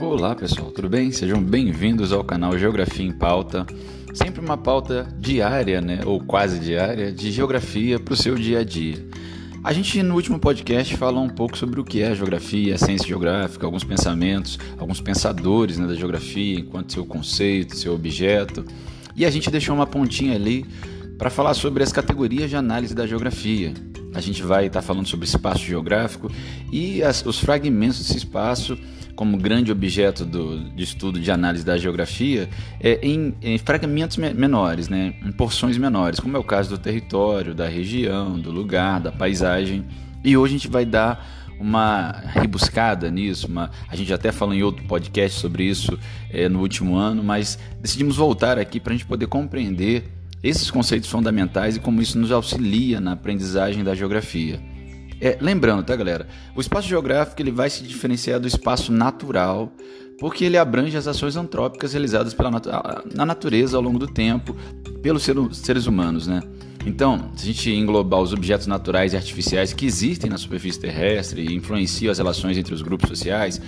Olá pessoal, tudo bem? Sejam bem-vindos ao canal Geografia em Pauta. Sempre uma pauta diária, né, ou quase diária, de geografia para o seu dia a dia. A gente no último podcast falou um pouco sobre o que é a geografia, a ciência geográfica, alguns pensamentos, alguns pensadores né, da geografia enquanto seu conceito, seu objeto. E a gente deixou uma pontinha ali para falar sobre as categorias de análise da geografia. A gente vai estar tá falando sobre espaço geográfico e as, os fragmentos desse espaço como grande objeto do, de estudo de análise da geografia é, em, em fragmentos me menores, né, em porções menores, como é o caso do território, da região, do lugar, da paisagem. E hoje a gente vai dar uma rebuscada nisso, uma, a gente até falou em outro podcast sobre isso é, no último ano, mas decidimos voltar aqui para a gente poder compreender esses conceitos fundamentais e como isso nos auxilia na aprendizagem da geografia. É, lembrando, tá, galera? O espaço geográfico ele vai se diferenciar do espaço natural, porque ele abrange as ações antrópicas realizadas pela natu na natureza ao longo do tempo pelos seres humanos, né? Então, se a gente englobar os objetos naturais e artificiais que existem na superfície terrestre e influenciam as relações entre os grupos sociais,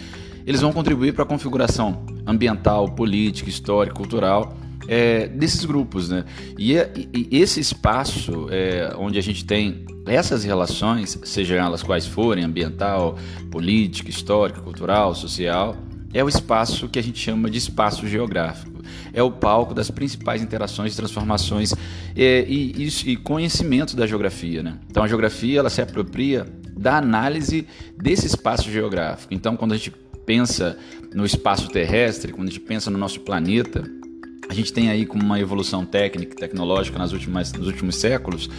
eles vão contribuir para a configuração ambiental, política, histórica, cultural é, desses grupos, né? E, e esse espaço é, onde a gente tem essas relações, sejam elas quais forem, ambiental, política, histórica, cultural, social, é o espaço que a gente chama de espaço geográfico. É o palco das principais interações transformações é, e, e, e conhecimento da geografia. Né? Então a geografia ela se apropria da análise desse espaço geográfico. Então quando a gente pensa no espaço terrestre, quando a gente pensa no nosso planeta, a gente tem aí como uma evolução técnica e tecnológica nas últimas, nos últimos séculos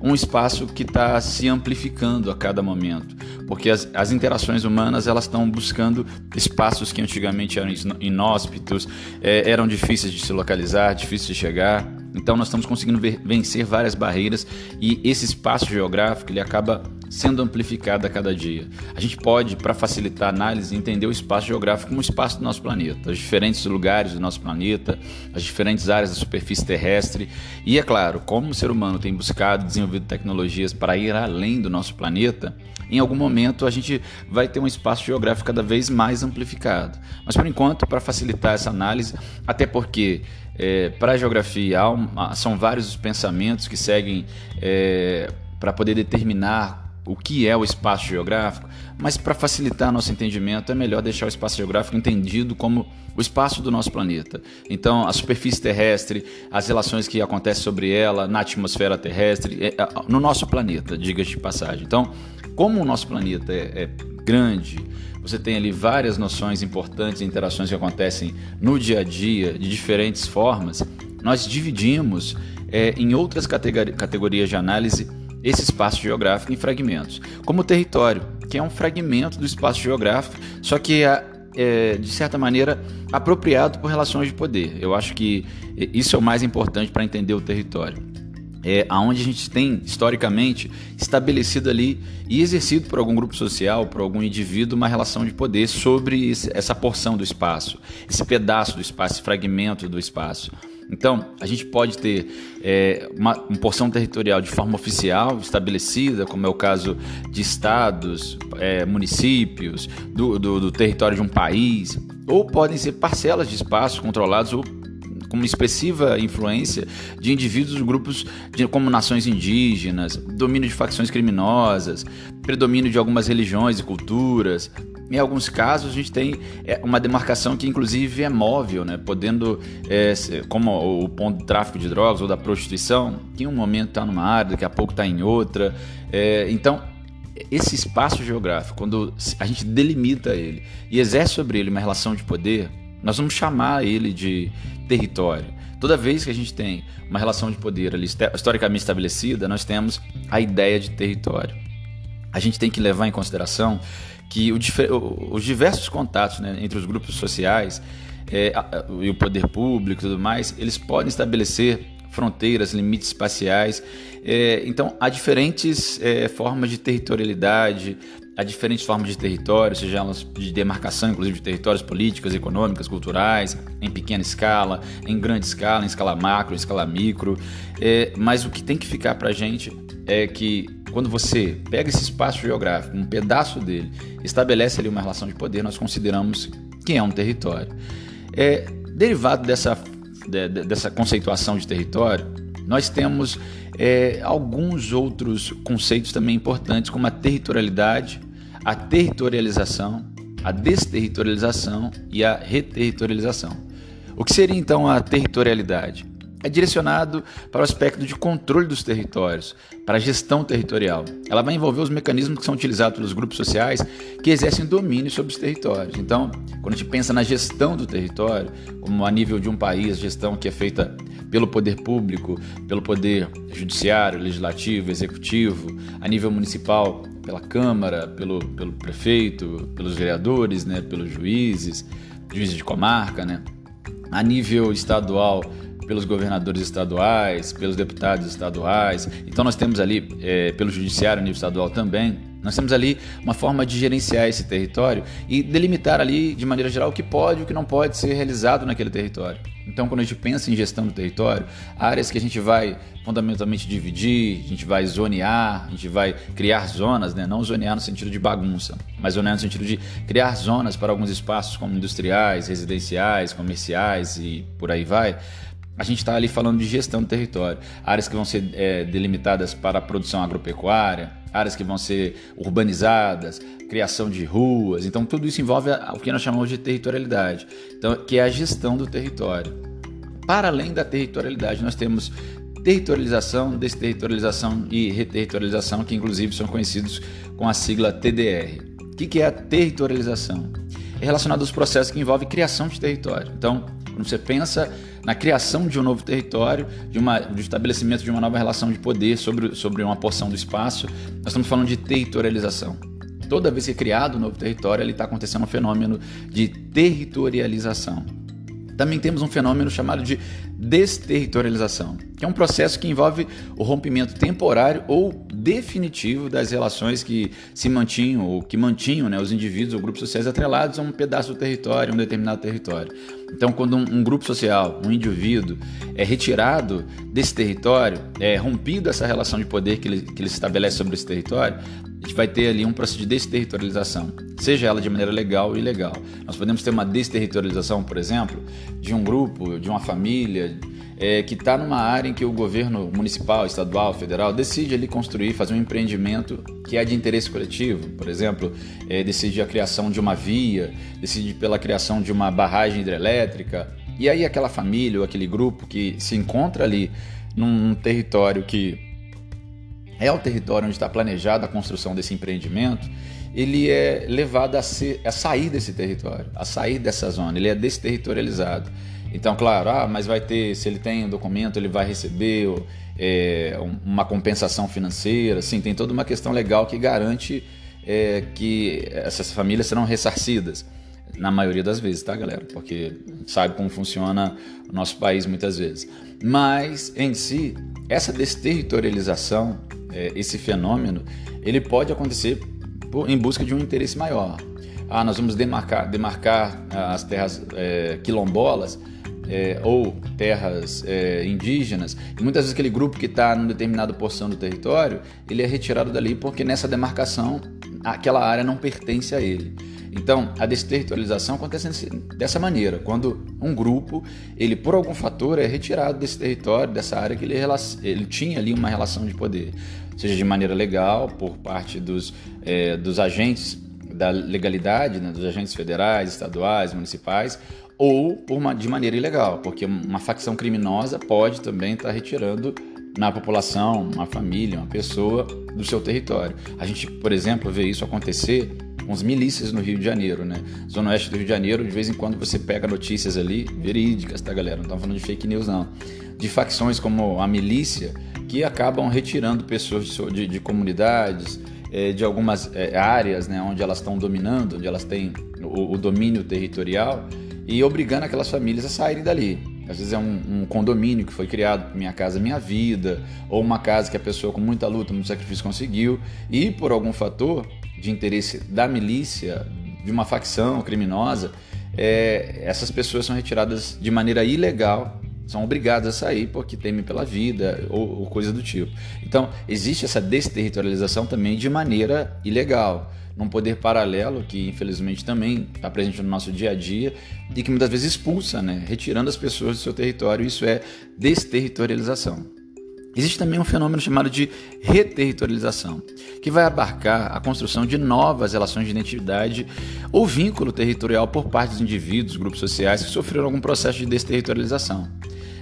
um espaço que está se amplificando a cada momento, porque as, as interações humanas elas estão buscando espaços que antigamente eram inóspitos, é, eram difíceis de se localizar, difíceis de chegar. Então nós estamos conseguindo vencer várias barreiras e esse espaço geográfico ele acaba sendo amplificada a cada dia. A gente pode, para facilitar a análise, entender o espaço geográfico como o espaço do nosso planeta, os diferentes lugares do nosso planeta, as diferentes áreas da superfície terrestre. E é claro, como o ser humano tem buscado desenvolvido tecnologias para ir além do nosso planeta, em algum momento a gente vai ter um espaço geográfico cada vez mais amplificado. Mas por enquanto, para facilitar essa análise, até porque é, para a geografia são vários os pensamentos que seguem é, para poder determinar o que é o espaço geográfico, mas para facilitar nosso entendimento é melhor deixar o espaço geográfico entendido como o espaço do nosso planeta. Então, a superfície terrestre, as relações que acontecem sobre ela na atmosfera terrestre, é, no nosso planeta, diga-se de passagem. Então, como o nosso planeta é, é grande, você tem ali várias noções importantes e interações que acontecem no dia a dia de diferentes formas, nós dividimos é, em outras categorias de análise esse espaço geográfico em fragmentos, como o território, que é um fragmento do espaço geográfico, só que é, é, de certa maneira apropriado por relações de poder. Eu acho que isso é o mais importante para entender o território. É aonde a gente tem historicamente estabelecido ali e exercido por algum grupo social, por algum indivíduo, uma relação de poder sobre essa porção do espaço, esse pedaço do espaço, esse fragmento do espaço. Então, a gente pode ter é, uma, uma, porção territorial de forma oficial estabelecida, como é o caso de estados, é, municípios, do, do, do território de um país, ou podem ser parcelas de espaço controlados ou com uma expressiva influência de indivíduos, grupos de, como nações indígenas, domínio de facções criminosas, predomínio de algumas religiões e culturas. Em alguns casos, a gente tem é, uma demarcação que, inclusive, é móvel, né? podendo, é, como o ponto do tráfico de drogas ou da prostituição, que em um momento está numa área, daqui a pouco está em outra. É, então, esse espaço geográfico, quando a gente delimita ele e exerce sobre ele uma relação de poder, nós vamos chamar ele de território. Toda vez que a gente tem uma relação de poder ali historicamente estabelecida, nós temos a ideia de território. A gente tem que levar em consideração que o, os diversos contatos né, entre os grupos sociais é, e o poder público e tudo mais, eles podem estabelecer fronteiras, limites espaciais. É, então, há diferentes é, formas de territorialidade, há diferentes formas de território, seja elas de demarcação, inclusive de territórios políticos, econômicas, culturais, em pequena escala, em grande escala, em escala macro, em escala micro. É, mas o que tem que ficar para a gente é que quando você pega esse espaço geográfico, um pedaço dele, estabelece ali uma relação de poder, nós consideramos que é um território. É, derivado dessa, de, dessa conceituação de território, nós temos é, alguns outros conceitos também importantes, como a territorialidade, a territorialização, a desterritorialização e a reterritorialização. O que seria então a territorialidade? É direcionado para o aspecto de controle dos territórios, para a gestão territorial. Ela vai envolver os mecanismos que são utilizados pelos grupos sociais que exercem domínio sobre os territórios. Então, quando a gente pensa na gestão do território, como a nível de um país, gestão que é feita pelo poder público, pelo poder judiciário, legislativo, executivo, a nível municipal, pela Câmara, pelo, pelo prefeito, pelos vereadores, né, pelos juízes, juízes de comarca, né, a nível estadual, pelos governadores estaduais, pelos deputados estaduais. Então nós temos ali, é, pelo judiciário a nível estadual também, nós temos ali uma forma de gerenciar esse território e delimitar ali, de maneira geral, o que pode e o que não pode ser realizado naquele território. Então, quando a gente pensa em gestão do território, áreas que a gente vai fundamentalmente dividir, a gente vai zonear, a gente vai criar zonas, né? não zonear no sentido de bagunça, mas zonear no sentido de criar zonas para alguns espaços como industriais, residenciais, comerciais e por aí vai a gente está ali falando de gestão do território. Áreas que vão ser é, delimitadas para a produção agropecuária, áreas que vão ser urbanizadas, criação de ruas. Então, tudo isso envolve o que nós chamamos de territorialidade, então, que é a gestão do território. Para além da territorialidade, nós temos territorialização, desterritorialização e reterritorialização, que inclusive são conhecidos com a sigla TDR. O que é a territorialização? É relacionado aos processos que envolvem criação de território. Então, quando você pensa na criação de um novo território, de uma, do estabelecimento de uma nova relação de poder sobre, sobre uma porção do espaço, nós estamos falando de territorialização. Toda vez que é criado um novo território, ali está acontecendo um fenômeno de territorialização. Também temos um fenômeno chamado de desterritorialização, que é um processo que envolve o rompimento temporário ou definitivo das relações que se mantinham ou que mantinham né, os indivíduos ou grupos sociais atrelados a um pedaço do território, um determinado território. Então, quando um, um grupo social, um indivíduo, é retirado desse território, é rompido essa relação de poder que ele, que ele estabelece sobre esse território, a gente vai ter ali um processo de desterritorialização, seja ela de maneira legal ou ilegal. Nós podemos ter uma desterritorialização, por exemplo, de um grupo, de uma família, é, que está numa área em que o governo municipal, estadual, federal decide ali construir, fazer um empreendimento que é de interesse coletivo, por exemplo, é, decide a criação de uma via, decide pela criação de uma barragem hidrelétrica, e aí aquela família ou aquele grupo que se encontra ali num território que é o território onde está planejada a construção desse empreendimento, ele é levado a, ser, a sair desse território, a sair dessa zona, ele é desterritorializado. Então, claro, ah, mas vai ter, se ele tem um documento, ele vai receber é, uma compensação financeira. Sim, tem toda uma questão legal que garante é, que essas famílias serão ressarcidas. Na maioria das vezes, tá, galera? Porque sabe como funciona o nosso país muitas vezes. Mas, em si, essa desterritorialização, é, esse fenômeno, ele pode acontecer em busca de um interesse maior. Ah, nós vamos demarcar, demarcar as terras é, quilombolas é, ou terras é, indígenas, e muitas vezes aquele grupo que está em determinada porção do território, ele é retirado dali porque nessa demarcação aquela área não pertence a ele. Então, a desterritorialização acontece dessa maneira, quando um grupo, ele por algum fator é retirado desse território, dessa área que ele, ele tinha ali uma relação de poder, seja de maneira legal, por parte dos, é, dos agentes da legalidade, né, dos agentes federais, estaduais, municipais, ou uma, de maneira ilegal, porque uma facção criminosa pode também estar retirando na população, uma família, uma pessoa do seu território. A gente, por exemplo, vê isso acontecer com as milícias no Rio de Janeiro, né? Zona Oeste do Rio de Janeiro, de vez em quando você pega notícias ali, verídicas, tá, galera? Não estamos falando de fake news, não. De facções como a milícia que acabam retirando pessoas de, de, de comunidades, é, de algumas é, áreas, né? Onde elas estão dominando, onde elas têm o, o domínio territorial e obrigando aquelas famílias a saírem dali. Às vezes é um, um, condomínio que foi criado Minha Casa Minha Vida, ou uma casa que a pessoa com muita luta, muito sacrifício conseguiu, e por algum fator de interesse da milícia, de uma facção criminosa, é, essas pessoas são retiradas de maneira ilegal, são obrigados a sair porque temem pela vida ou, ou coisa do tipo. Então, existe essa desterritorialização também de maneira ilegal num poder paralelo que infelizmente também está presente no nosso dia a dia e que muitas vezes expulsa, né, retirando as pessoas do seu território. Isso é desterritorialização. Existe também um fenômeno chamado de reterritorialização, que vai abarcar a construção de novas relações de identidade ou vínculo territorial por parte dos indivíduos, grupos sociais que sofreram algum processo de desterritorialização.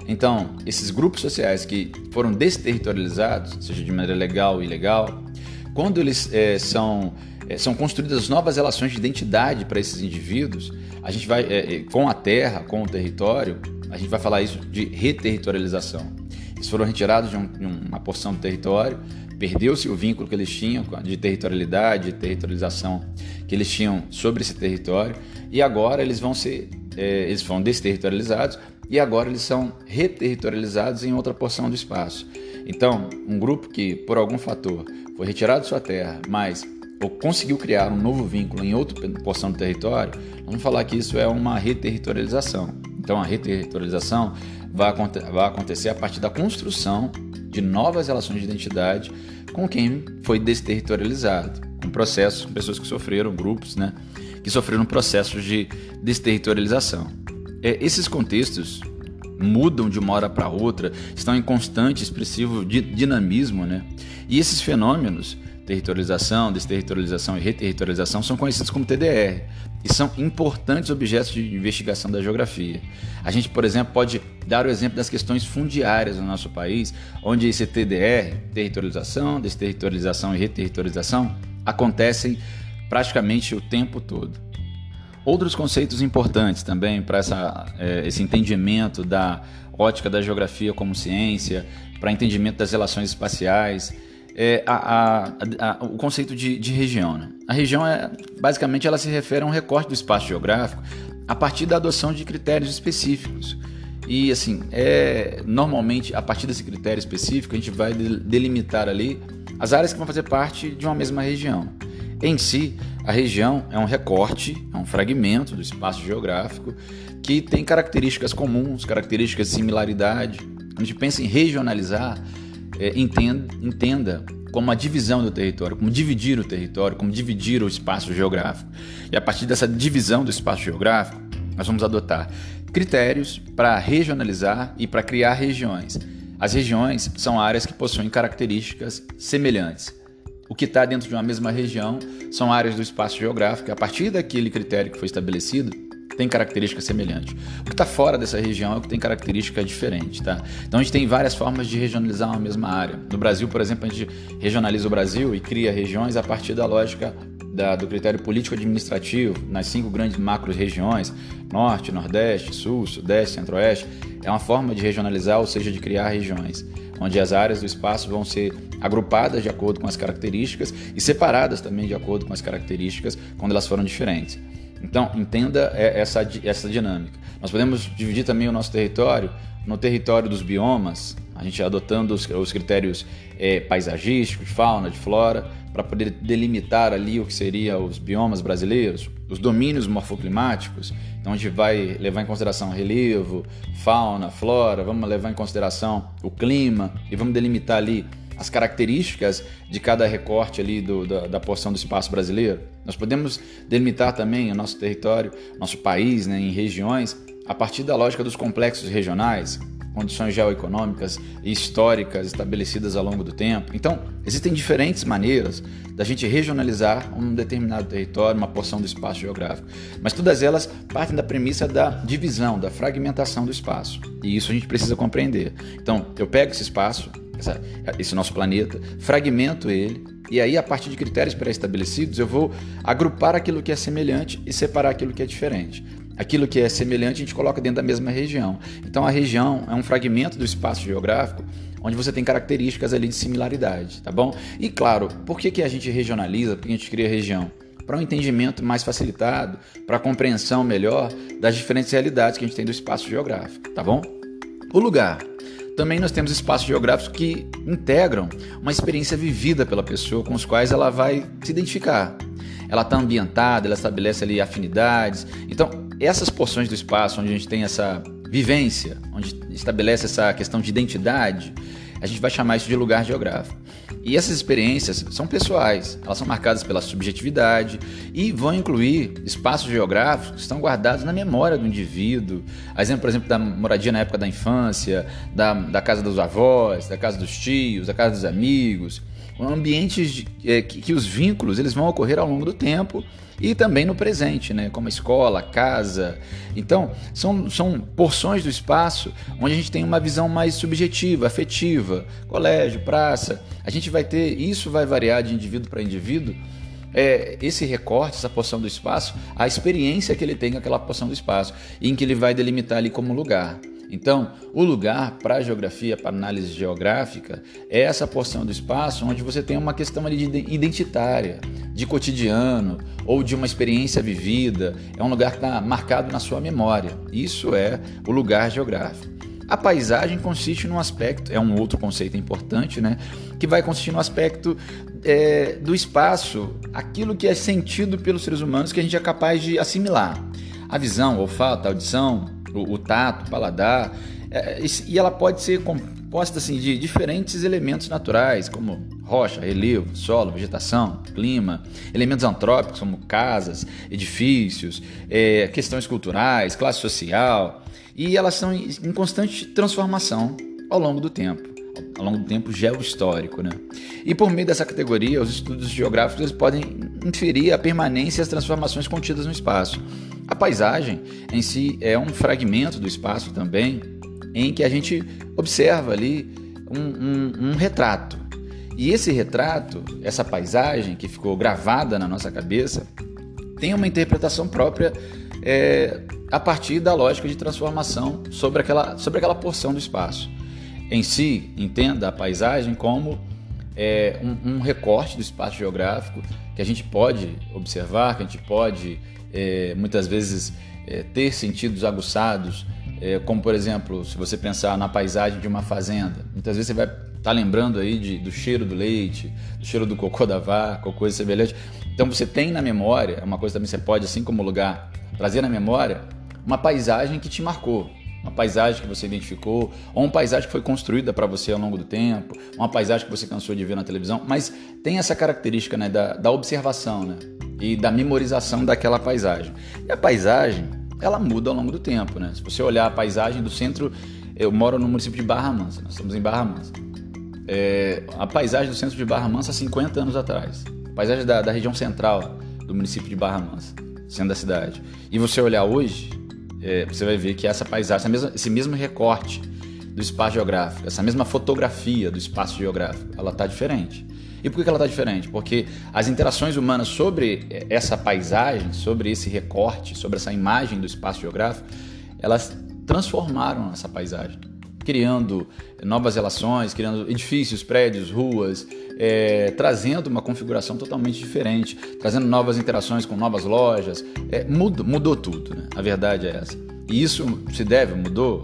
Então, esses grupos sociais que foram desterritorializados, seja de maneira legal ou ilegal, quando eles é, são, é, são construídas novas relações de identidade para esses indivíduos, a gente vai, é, com a terra, com o território, a gente vai falar isso de reterritorialização. Eles foram retirados de, um, de uma porção do território, perdeu-se o vínculo que eles tinham de territorialidade, de territorialização que eles tinham sobre esse território, e agora eles vão ser, eles foram desterritorializados e agora eles são reterritorializados em outra porção do espaço. Então, um grupo que, por algum fator, foi retirado de sua terra, mas ou conseguiu criar um novo vínculo em outra porção do território, vamos falar que isso é uma reterritorialização. Então, a reterritorialização vai, vai acontecer a partir da construção de novas relações de identidade com quem foi desterritorializado, com processos, com pessoas que sofreram, grupos, né, que sofreram processos de desterritorialização. É, esses contextos mudam de uma hora para outra, estão em constante expressivo dinamismo, né? E esses fenômenos, territorialização, desterritorialização e reterritorialização, são conhecidos como TDR e são importantes objetos de investigação da geografia. A gente, por exemplo, pode dar o exemplo das questões fundiárias no nosso país, onde esse TDR, territorialização, desterritorialização e reterritorialização, acontecem praticamente o tempo todo. Outros conceitos importantes também para é, esse entendimento da ótica da geografia como ciência, para entendimento das relações espaciais, é a, a, a, o conceito de, de região. Né? A região, é, basicamente, ela se refere a um recorte do espaço geográfico a partir da adoção de critérios específicos. E, assim, é, normalmente, a partir desse critério específico, a gente vai delimitar ali as áreas que vão fazer parte de uma mesma região. Em si, a região é um recorte, é um fragmento do espaço geográfico que tem características comuns, características de similaridade. Quando a gente pensa em regionalizar, é, entenda, entenda como a divisão do território, como dividir o território, como dividir o espaço geográfico. E a partir dessa divisão do espaço geográfico, nós vamos adotar critérios para regionalizar e para criar regiões. As regiões são áreas que possuem características semelhantes. O que está dentro de uma mesma região são áreas do espaço geográfico, a partir daquele critério que foi estabelecido, tem característica semelhante. O que está fora dessa região é o que tem característica diferente, tá? Então a gente tem várias formas de regionalizar uma mesma área. No Brasil, por exemplo, a gente regionaliza o Brasil e cria regiões a partir da lógica da, do critério político-administrativo nas cinco grandes macro-regiões, Norte, Nordeste, Sul, Sudeste, Centro-Oeste, é uma forma de regionalizar, ou seja, de criar regiões, onde as áreas do espaço vão ser agrupadas de acordo com as características e separadas também de acordo com as características quando elas foram diferentes. Então, entenda essa, essa dinâmica. Nós podemos dividir também o nosso território no território dos biomas, a gente adotando os, os critérios é, paisagísticos, de fauna, de flora, para poder delimitar ali o que seria os biomas brasileiros, os domínios morfoclimáticos. Então a gente vai levar em consideração relevo, fauna, flora, vamos levar em consideração o clima e vamos delimitar ali as características de cada recorte ali do, da, da, porção do espaço brasileiro. Nós podemos delimitar também o nosso território, nosso país, né, em regiões, a partir da lógica dos complexos regionais, condições geoeconômicas e históricas estabelecidas ao longo do tempo. Então, existem diferentes maneiras da gente regionalizar um determinado território, uma porção do espaço geográfico. Mas todas elas partem da premissa da divisão, da fragmentação do espaço. E isso a gente precisa compreender. Então, eu pego esse espaço, essa, esse nosso planeta, fragmento ele, e aí, a partir de critérios pré-estabelecidos, eu vou agrupar aquilo que é semelhante e separar aquilo que é diferente. Aquilo que é semelhante a gente coloca dentro da mesma região. Então, a região é um fragmento do espaço geográfico onde você tem características ali de similaridade, tá bom? E claro, por que, que a gente regionaliza, por que a gente cria região? Para um entendimento mais facilitado, para compreensão melhor das diferentes realidades que a gente tem do espaço geográfico, tá bom? O lugar. Também nós temos espaços geográficos que integram uma experiência vivida pela pessoa com os quais ela vai se identificar. Ela está ambientada, ela estabelece ali afinidades. Então, essas porções do espaço onde a gente tem essa vivência, onde estabelece essa questão de identidade, a gente vai chamar isso de lugar geográfico. E essas experiências são pessoais, elas são marcadas pela subjetividade e vão incluir espaços geográficos que estão guardados na memória do indivíduo. Exemplo, por exemplo, da moradia na época da infância, da, da casa dos avós, da casa dos tios, da casa dos amigos. Ambientes é, que, que os vínculos eles vão ocorrer ao longo do tempo e também no presente, né? como a escola, a casa. Então, são, são porções do espaço onde a gente tem uma visão mais subjetiva, afetiva, colégio, praça. A gente vai ter, isso vai variar de indivíduo para indivíduo, é, esse recorte, essa porção do espaço, a experiência que ele tem com aquela porção do espaço, em que ele vai delimitar ali como lugar. Então, o lugar para a geografia, para análise geográfica, é essa porção do espaço onde você tem uma questão ali de identitária, de cotidiano ou de uma experiência vivida. É um lugar que está marcado na sua memória. Isso é o lugar geográfico. A paisagem consiste num aspecto, é um outro conceito importante, né? Que vai consistir no aspecto é, do espaço, aquilo que é sentido pelos seres humanos que a gente é capaz de assimilar. A visão, o olfato, a audição, o, o tato, o paladar, é, e ela pode ser composta assim, de diferentes elementos naturais, como rocha, relevo, solo, vegetação, clima, elementos antrópicos, como casas, edifícios, é, questões culturais, classe social, e elas são em constante transformação ao longo do tempo ao longo do tempo geohistórico. Né? E por meio dessa categoria, os estudos geográficos podem inferir a permanência e as transformações contidas no espaço. A paisagem em si é um fragmento do espaço também, em que a gente observa ali um, um, um retrato. E esse retrato, essa paisagem que ficou gravada na nossa cabeça, tem uma interpretação própria é, a partir da lógica de transformação sobre aquela, sobre aquela porção do espaço em si, entenda a paisagem como é, um, um, recorte do espaço geográfico que a gente pode observar, que a gente pode é, muitas vezes é, ter sentidos aguçados, é, como por exemplo, se você pensar na paisagem de uma fazenda, muitas vezes você vai estar tá lembrando aí de, do cheiro do leite, do cheiro do cocô da vaca, ou coisa semelhante. Então você tem na memória, é uma coisa também você pode, assim como lugar, trazer na memória uma paisagem que te marcou, uma paisagem que você identificou, ou uma paisagem que foi construída para você ao longo do tempo, uma paisagem que você cansou de ver na televisão, mas tem essa característica né, da, da observação né, e da memorização daquela paisagem. E a paisagem, ela muda ao longo do tempo. Né? Se você olhar a paisagem do centro, eu moro no município de Barra Mansa, nós estamos em Barra Mansa. É, a paisagem do centro de Barra Mansa há 50 anos atrás, a paisagem da, da região central do município de Barra Mansa, sendo da cidade. E você olhar hoje, é, você vai ver que essa paisagem, mesma, esse mesmo recorte do espaço geográfico, essa mesma fotografia do espaço geográfico, ela está diferente. E por que ela está diferente? Porque as interações humanas sobre essa paisagem, sobre esse recorte, sobre essa imagem do espaço geográfico, elas transformaram essa paisagem, criando novas relações, criando edifícios, prédios, ruas, é, trazendo uma configuração totalmente diferente, trazendo novas interações com novas lojas. É, mudou, mudou tudo, né? a verdade é essa. E isso se deve, mudou,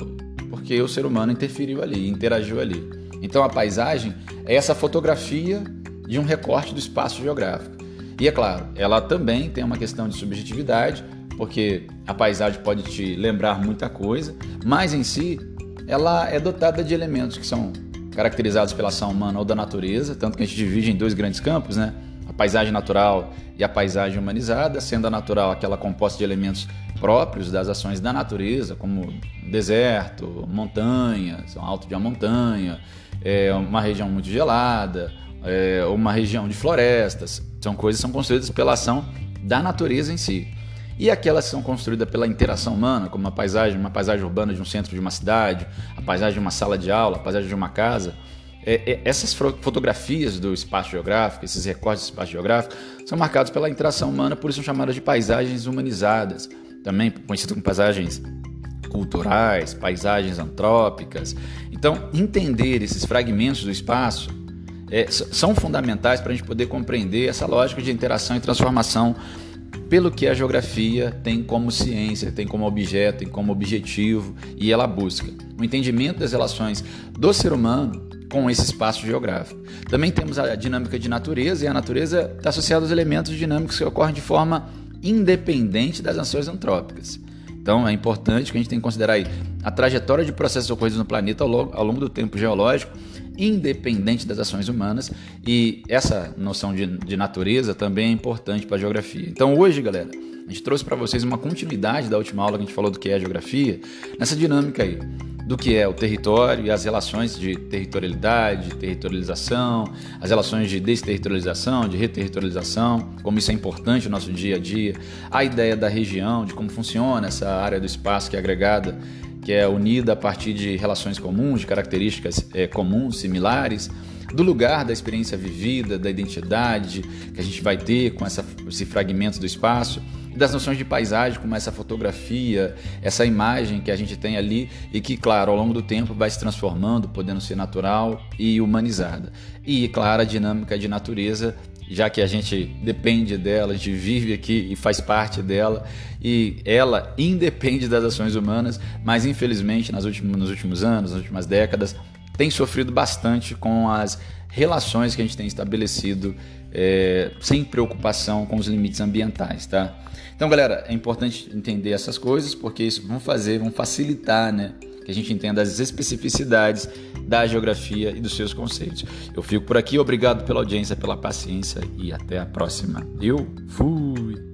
porque o ser humano interferiu ali, interagiu ali. Então a paisagem é essa fotografia de um recorte do espaço geográfico. E é claro, ela também tem uma questão de subjetividade, porque a paisagem pode te lembrar muita coisa, mas em si ela é dotada de elementos que são caracterizados pela ação humana ou da natureza, tanto que a gente divide em dois grandes campos, né? A paisagem natural e a paisagem humanizada, sendo a natural aquela composta de elementos próprios das ações da natureza, como deserto, montanhas, alto de uma montanha, é, uma região muito gelada, é, uma região de florestas. São coisas que são construídas pela ação da natureza em si. E aquelas que são construídas pela interação humana, como uma paisagem, uma paisagem urbana de um centro de uma cidade, a paisagem de uma sala de aula, a paisagem de uma casa, é, é, essas fotografias do espaço geográfico, esses recortes do espaço geográfico, são marcados pela interação humana, por isso são chamadas de paisagens humanizadas, também conhecidas como paisagens culturais, paisagens antrópicas. Então, entender esses fragmentos do espaço é, são fundamentais para a gente poder compreender essa lógica de interação e transformação pelo que a geografia tem como ciência, tem como objeto, tem como objetivo e ela busca o entendimento das relações do ser humano com esse espaço geográfico. Também temos a dinâmica de natureza e a natureza está associada aos elementos dinâmicos que ocorrem de forma independente das ações antrópicas. Então é importante que a gente tenha que considerar aí a trajetória de processos ocorridos no planeta ao longo, ao longo do tempo geológico, independente das ações humanas, e essa noção de, de natureza também é importante para a geografia. Então hoje, galera, a gente trouxe para vocês uma continuidade da última aula que a gente falou do que é geografia, nessa dinâmica aí do que é o território e as relações de territorialidade, de territorialização, as relações de desterritorialização, de reterritorialização, como isso é importante no nosso dia a dia, a ideia da região, de como funciona essa área do espaço que é agregada, que é unida a partir de relações comuns, de características é, comuns, similares, do lugar da experiência vivida, da identidade que a gente vai ter com essa, esse fragmento do espaço das noções de paisagem, como essa fotografia, essa imagem que a gente tem ali e que, claro, ao longo do tempo vai se transformando, podendo ser natural e humanizada. E, claro, a dinâmica de natureza, já que a gente depende dela, a gente vive aqui e faz parte dela, e ela independe das ações humanas, mas infelizmente nas últimos, nos últimos anos, nas últimas décadas, tem sofrido bastante com as relações que a gente tem estabelecido é, sem preocupação com os limites ambientais, tá? Então, galera, é importante entender essas coisas porque isso vão fazer, vão facilitar, né? Que a gente entenda as especificidades da geografia e dos seus conceitos. Eu fico por aqui, obrigado pela audiência, pela paciência e até a próxima. Eu fui!